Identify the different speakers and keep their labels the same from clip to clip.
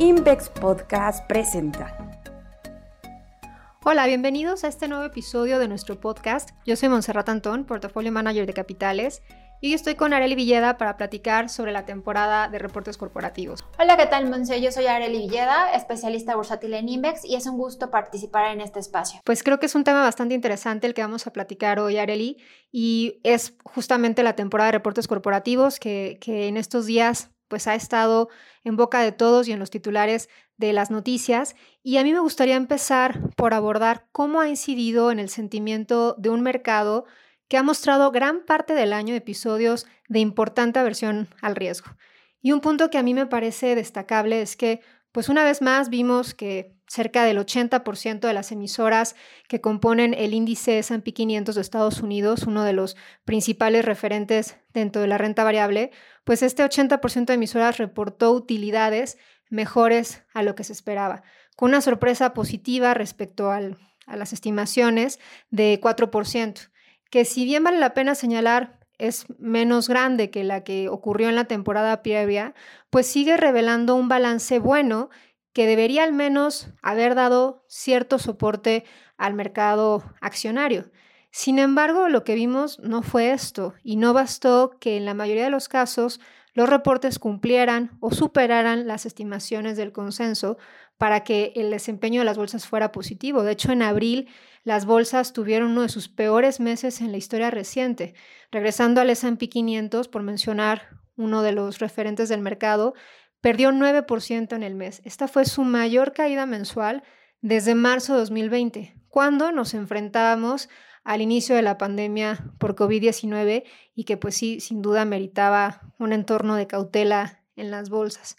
Speaker 1: Invex Podcast presenta.
Speaker 2: Hola, bienvenidos a este nuevo episodio de nuestro podcast. Yo soy Monserrat Antón, Portafolio Manager de Capitales, y hoy estoy con Areli Villeda para platicar sobre la temporada de reportes corporativos.
Speaker 3: Hola, ¿qué tal, Monse? Yo soy Areli Villeda, especialista bursátil en Invex, y es un gusto participar en este espacio.
Speaker 2: Pues creo que es un tema bastante interesante el que vamos a platicar hoy, Areli, y es justamente la temporada de reportes corporativos que, que en estos días pues ha estado en boca de todos y en los titulares de las noticias. Y a mí me gustaría empezar por abordar cómo ha incidido en el sentimiento de un mercado que ha mostrado gran parte del año episodios de importante aversión al riesgo. Y un punto que a mí me parece destacable es que, pues una vez más vimos que cerca del 80% de las emisoras que componen el índice S&P 500 de Estados Unidos, uno de los principales referentes dentro de la renta variable, pues este 80% de emisoras reportó utilidades mejores a lo que se esperaba, con una sorpresa positiva respecto a las estimaciones de 4%, que si bien vale la pena señalar es menos grande que la que ocurrió en la temporada previa, pues sigue revelando un balance bueno que debería al menos haber dado cierto soporte al mercado accionario. Sin embargo, lo que vimos no fue esto y no bastó que en la mayoría de los casos los reportes cumplieran o superaran las estimaciones del consenso para que el desempeño de las bolsas fuera positivo. De hecho, en abril las bolsas tuvieron uno de sus peores meses en la historia reciente. Regresando al S&P 500, por mencionar uno de los referentes del mercado, perdió 9% en el mes. Esta fue su mayor caída mensual desde marzo de 2020, cuando nos enfrentábamos al inicio de la pandemia por COVID-19 y que pues sí, sin duda meritaba un entorno de cautela en las bolsas.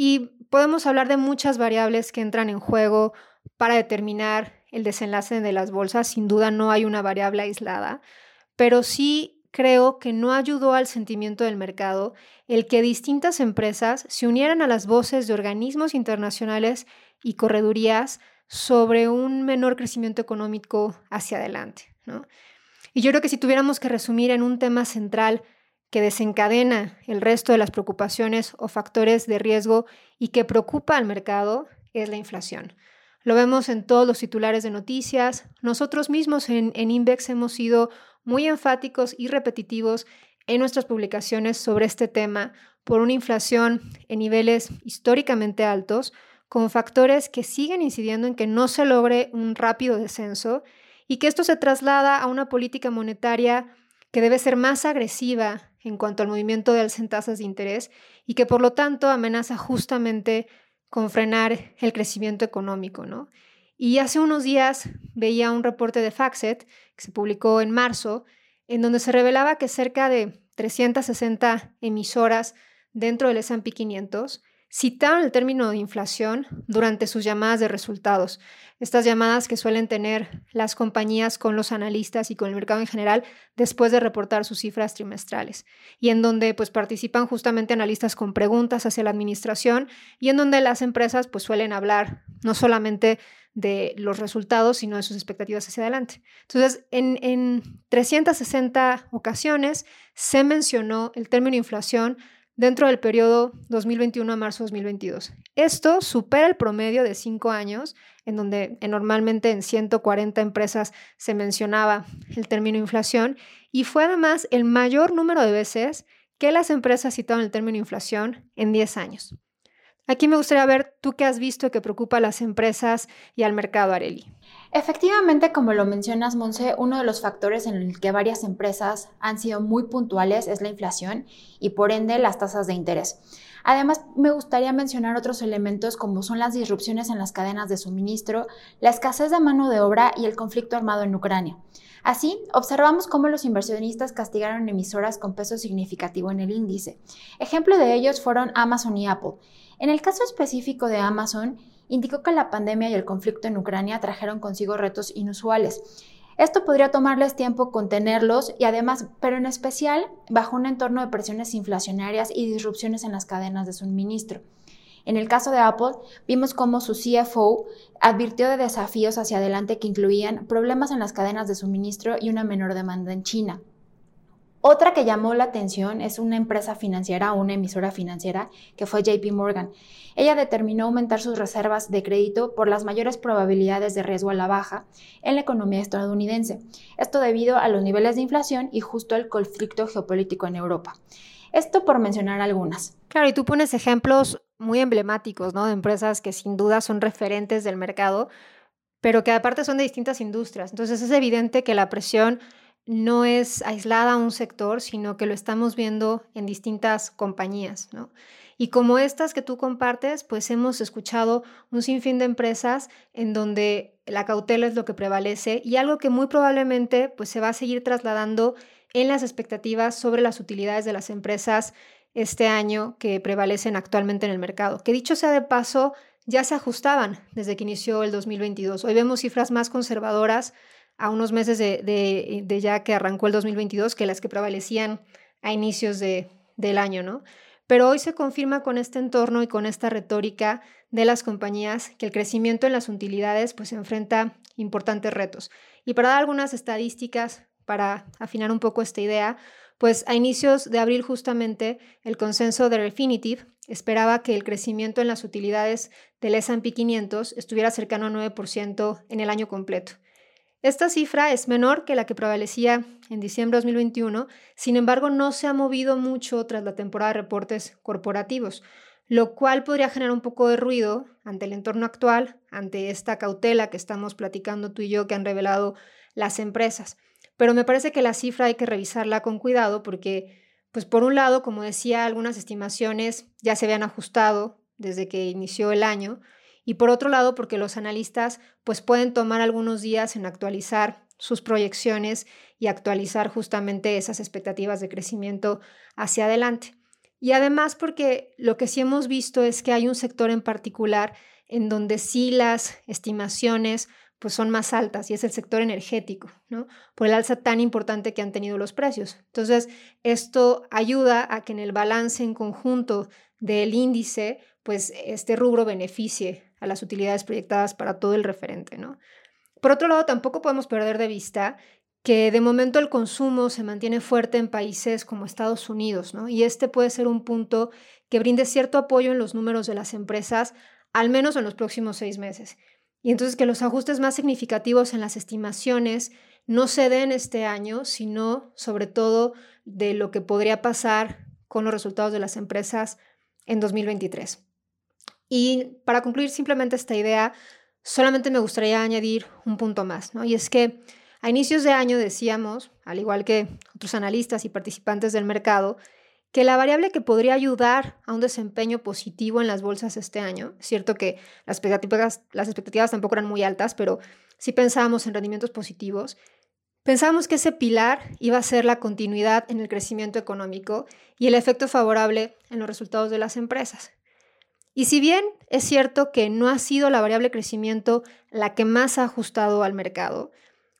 Speaker 2: Y podemos hablar de muchas variables que entran en juego para determinar el desenlace de las bolsas. Sin duda no hay una variable aislada, pero sí creo que no ayudó al sentimiento del mercado el que distintas empresas se unieran a las voces de organismos internacionales y corredurías sobre un menor crecimiento económico hacia adelante. Y yo creo que si tuviéramos que resumir en un tema central que desencadena el resto de las preocupaciones o factores de riesgo y que preocupa al mercado, es la inflación. Lo vemos en todos los titulares de noticias. Nosotros mismos en, en Invex hemos sido muy enfáticos y repetitivos en nuestras publicaciones sobre este tema por una inflación en niveles históricamente altos, con factores que siguen incidiendo en que no se logre un rápido descenso y que esto se traslada a una política monetaria que debe ser más agresiva en cuanto al movimiento de alzas tasas de interés y que por lo tanto amenaza justamente con frenar el crecimiento económico, ¿no? Y hace unos días veía un reporte de Faxet que se publicó en marzo, en donde se revelaba que cerca de 360 emisoras dentro del S&P 500 citaron el término de inflación durante sus llamadas de resultados. Estas llamadas que suelen tener las compañías con los analistas y con el mercado en general después de reportar sus cifras trimestrales y en donde pues participan justamente analistas con preguntas hacia la administración y en donde las empresas pues suelen hablar no solamente de los resultados, sino de sus expectativas hacia adelante. Entonces, en, en 360 ocasiones se mencionó el término inflación dentro del periodo 2021 a marzo 2022. Esto supera el promedio de cinco años, en donde normalmente en 140 empresas se mencionaba el término inflación, y fue además el mayor número de veces que las empresas citaron el término inflación en 10 años. Aquí me gustaría ver tú qué has visto que preocupa a las empresas y al mercado, Areli.
Speaker 3: Efectivamente, como lo mencionas, Monse, uno de los factores en el que varias empresas han sido muy puntuales es la inflación y por ende las tasas de interés. Además, me gustaría mencionar otros elementos como son las disrupciones en las cadenas de suministro, la escasez de mano de obra y el conflicto armado en Ucrania. Así, observamos cómo los inversionistas castigaron emisoras con peso significativo en el índice. Ejemplo de ellos fueron Amazon y Apple. En el caso específico de Amazon, indicó que la pandemia y el conflicto en Ucrania trajeron consigo retos inusuales. Esto podría tomarles tiempo contenerlos y además, pero en especial, bajo un entorno de presiones inflacionarias y disrupciones en las cadenas de suministro. En el caso de Apple, vimos cómo su CFO advirtió de desafíos hacia adelante que incluían problemas en las cadenas de suministro y una menor demanda en China. Otra que llamó la atención es una empresa financiera una emisora financiera que fue JP Morgan. Ella determinó aumentar sus reservas de crédito por las mayores probabilidades de riesgo a la baja en la economía estadounidense. Esto debido a los niveles de inflación y justo al conflicto geopolítico en Europa. Esto por mencionar algunas.
Speaker 2: Claro, y tú pones ejemplos muy emblemáticos, ¿no? De empresas que sin duda son referentes del mercado, pero que aparte son de distintas industrias. Entonces es evidente que la presión no es aislada un sector, sino que lo estamos viendo en distintas compañías, ¿no? Y como estas que tú compartes, pues hemos escuchado un sinfín de empresas en donde la cautela es lo que prevalece y algo que muy probablemente pues se va a seguir trasladando en las expectativas sobre las utilidades de las empresas este año que prevalecen actualmente en el mercado. Que dicho sea de paso, ya se ajustaban desde que inició el 2022. Hoy vemos cifras más conservadoras a unos meses de, ya que arrancó el 2022 que las que prevalecían a inicios de, del año, ¿no? Pero hoy se confirma con este entorno y con esta retórica de las compañías que el crecimiento en las utilidades pues enfrenta importantes retos. Y para dar algunas estadísticas para afinar un poco esta idea, pues a inicios de abril justamente el consenso de Refinitiv esperaba que el crecimiento en las utilidades del S&P 500 estuviera cercano a 9% en el año completo. Esta cifra es menor que la que prevalecía en diciembre de 2021, sin embargo no se ha movido mucho tras la temporada de reportes corporativos, lo cual podría generar un poco de ruido ante el entorno actual, ante esta cautela que estamos platicando tú y yo que han revelado las empresas. Pero me parece que la cifra hay que revisarla con cuidado porque, pues por un lado, como decía, algunas estimaciones ya se habían ajustado desde que inició el año, y por otro lado porque los analistas pues pueden tomar algunos días en actualizar sus proyecciones y actualizar justamente esas expectativas de crecimiento hacia adelante. Y además porque lo que sí hemos visto es que hay un sector en particular en donde sí las estimaciones pues son más altas y es el sector energético, ¿no? Por el alza tan importante que han tenido los precios. Entonces, esto ayuda a que en el balance en conjunto del índice, pues este rubro beneficie a las utilidades proyectadas para todo el referente, ¿no? Por otro lado, tampoco podemos perder de vista que de momento el consumo se mantiene fuerte en países como Estados Unidos, ¿no? Y este puede ser un punto que brinde cierto apoyo en los números de las empresas, al menos en los próximos seis meses. Y entonces que los ajustes más significativos en las estimaciones no se den este año, sino sobre todo de lo que podría pasar con los resultados de las empresas en 2023. Y para concluir simplemente esta idea, solamente me gustaría añadir un punto más, ¿no? Y es que a inicios de año decíamos, al igual que otros analistas y participantes del mercado, que la variable que podría ayudar a un desempeño positivo en las bolsas este año, cierto que las expectativas, las expectativas tampoco eran muy altas, pero sí pensábamos en rendimientos positivos, pensábamos que ese pilar iba a ser la continuidad en el crecimiento económico y el efecto favorable en los resultados de las empresas. Y si bien es cierto que no ha sido la variable crecimiento la que más ha ajustado al mercado,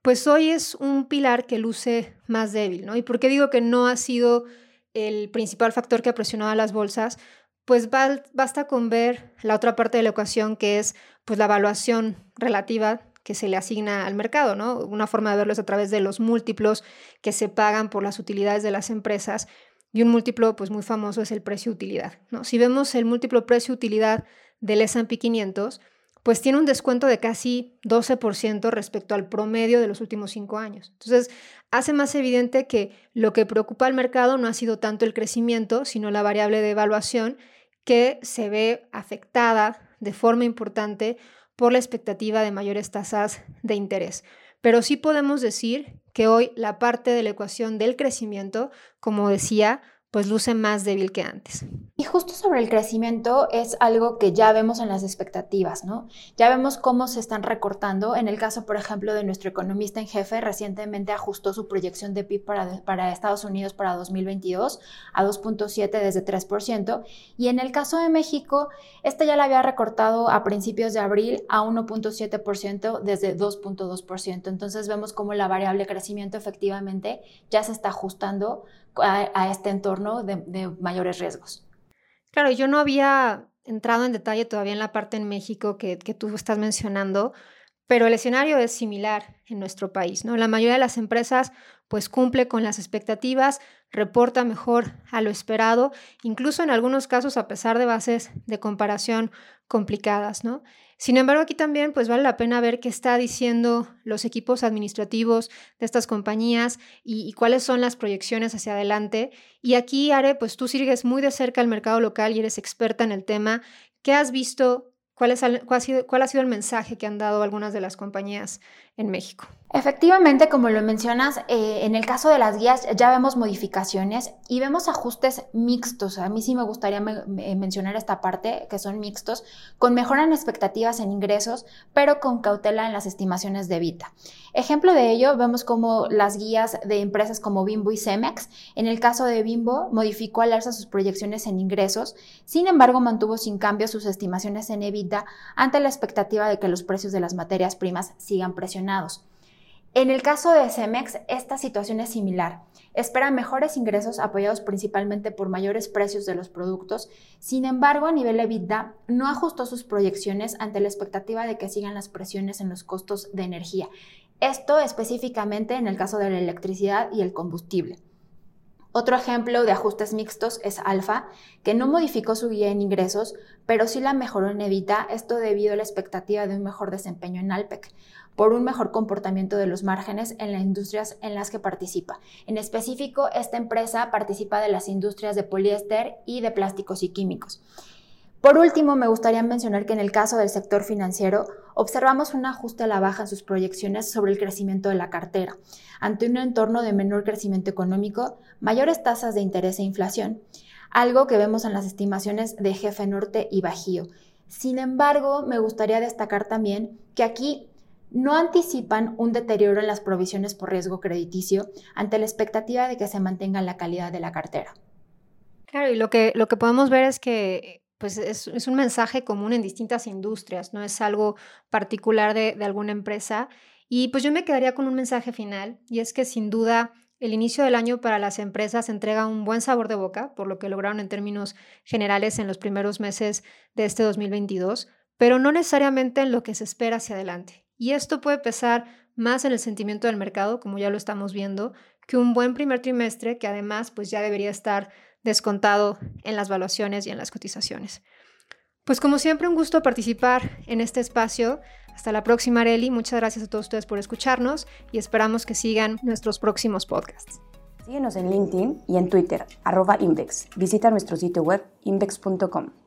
Speaker 2: pues hoy es un pilar que luce más débil, ¿no? ¿Y por qué digo que no ha sido el principal factor que ha presionado a las bolsas? Pues basta con ver la otra parte de la ecuación que es pues la evaluación relativa que se le asigna al mercado, ¿no? Una forma de verlo es a través de los múltiplos que se pagan por las utilidades de las empresas y un múltiplo pues muy famoso es el precio-utilidad. ¿no? Si vemos el múltiplo precio-utilidad del S&P 500, pues tiene un descuento de casi 12% respecto al promedio de los últimos cinco años. Entonces, hace más evidente que lo que preocupa al mercado no ha sido tanto el crecimiento, sino la variable de evaluación que se ve afectada de forma importante por la expectativa de mayores tasas de interés. Pero sí podemos decir que hoy la parte de la ecuación del crecimiento, como decía, pues luce más débil que antes.
Speaker 3: Y justo sobre el crecimiento es algo que ya vemos en las expectativas, ¿no? Ya vemos cómo se están recortando. En el caso, por ejemplo, de nuestro economista en jefe, recientemente ajustó su proyección de PIB para, para Estados Unidos para 2022 a 2.7 desde 3%. Y en el caso de México, este ya la había recortado a principios de abril a 1.7% desde 2.2%. Entonces vemos cómo la variable crecimiento efectivamente ya se está ajustando a, este entorno de, mayores riesgos.
Speaker 2: Claro, yo no había entrado en detalle todavía en la parte en México que, que tú estás mencionando, pero el escenario es similar en nuestro país, ¿no? La mayoría de las empresas pues cumple con las expectativas, reporta mejor a lo esperado, incluso en algunos casos a pesar de bases de comparación complicadas, ¿no? Sin embargo, aquí también pues vale la pena ver qué está diciendo los equipos administrativos de estas compañías y, cuáles son las proyecciones hacia adelante. Y aquí, Are, pues tú sigues muy de cerca el mercado local y eres experta en el tema. ¿Qué has visto ¿Cuál, ha sido, ¿Cuál ha sido el mensaje que han dado algunas de las compañías en México?
Speaker 3: Efectivamente, como lo mencionas, eh, en el caso de las guías ya vemos modificaciones y vemos ajustes mixtos. A mí sí me gustaría mencionar esta parte, que son mixtos, con mejora en expectativas en ingresos, pero con cautela en las estimaciones de Vita. Ejemplo de ello, vemos como las guías de empresas como Bimbo y Cemex, en el caso de Bimbo, modificó al alza sus proyecciones en ingresos, sin embargo mantuvo sin cambio sus estimaciones en EBITDA ante la expectativa de que los precios de las materias primas sigan En el caso de Cemex, esta situación es similar. Espera mejores ingresos apoyados principalmente por mayores precios de los productos. Sin embargo, a nivel EBITDA, no ajustó sus proyecciones ante la expectativa de que sigan las presiones en los costos de energía. Esto específicamente en el caso de la electricidad y el combustible. Otro ejemplo de ajustes mixtos es Alfa, que no modificó su guía en ingresos, pero sí la mejoró en EBITDA, esto debido a la expectativa de un mejor desempeño en Alpec por un mejor comportamiento de los márgenes en las industrias en las que participa. En específico, esta empresa participa de las industrias de poliéster y de plásticos y químicos. Por último, me gustaría mencionar que en el caso del sector financiero observamos un ajuste a la baja en sus proyecciones sobre el crecimiento de la cartera, ante un entorno de menor crecimiento económico, mayores tasas de interés e inflación, algo que vemos en las estimaciones de Jefe Norte y Bajío. Sin embargo, me gustaría destacar también que aquí no anticipan un deterioro en las provisiones por riesgo crediticio ante la expectativa de que se mantenga la calidad de la cartera.
Speaker 2: Claro, y lo que, lo que podemos ver es que pues es, es, un mensaje común en distintas industrias, no es algo particular de, de alguna empresa. Y pues yo me quedaría con un mensaje final, y es que sin duda el inicio del año para las empresas entrega un buen sabor de boca, por lo que lograron en términos generales en los primeros meses de este 2022, pero no necesariamente en lo que se espera hacia adelante. Y esto puede pesar más en el sentimiento del mercado, como ya lo estamos viendo, que un buen primer trimestre que además pues ya debería estar descontado en las valuaciones y en las cotizaciones. Pues como siempre un gusto participar en este espacio. Hasta la próxima, Areli. Muchas gracias a todos ustedes por escucharnos y esperamos que sigan nuestros próximos podcasts.
Speaker 1: Síguenos en LinkedIn y en Twitter, arroba Invex. Visita nuestro sitio web invex.com.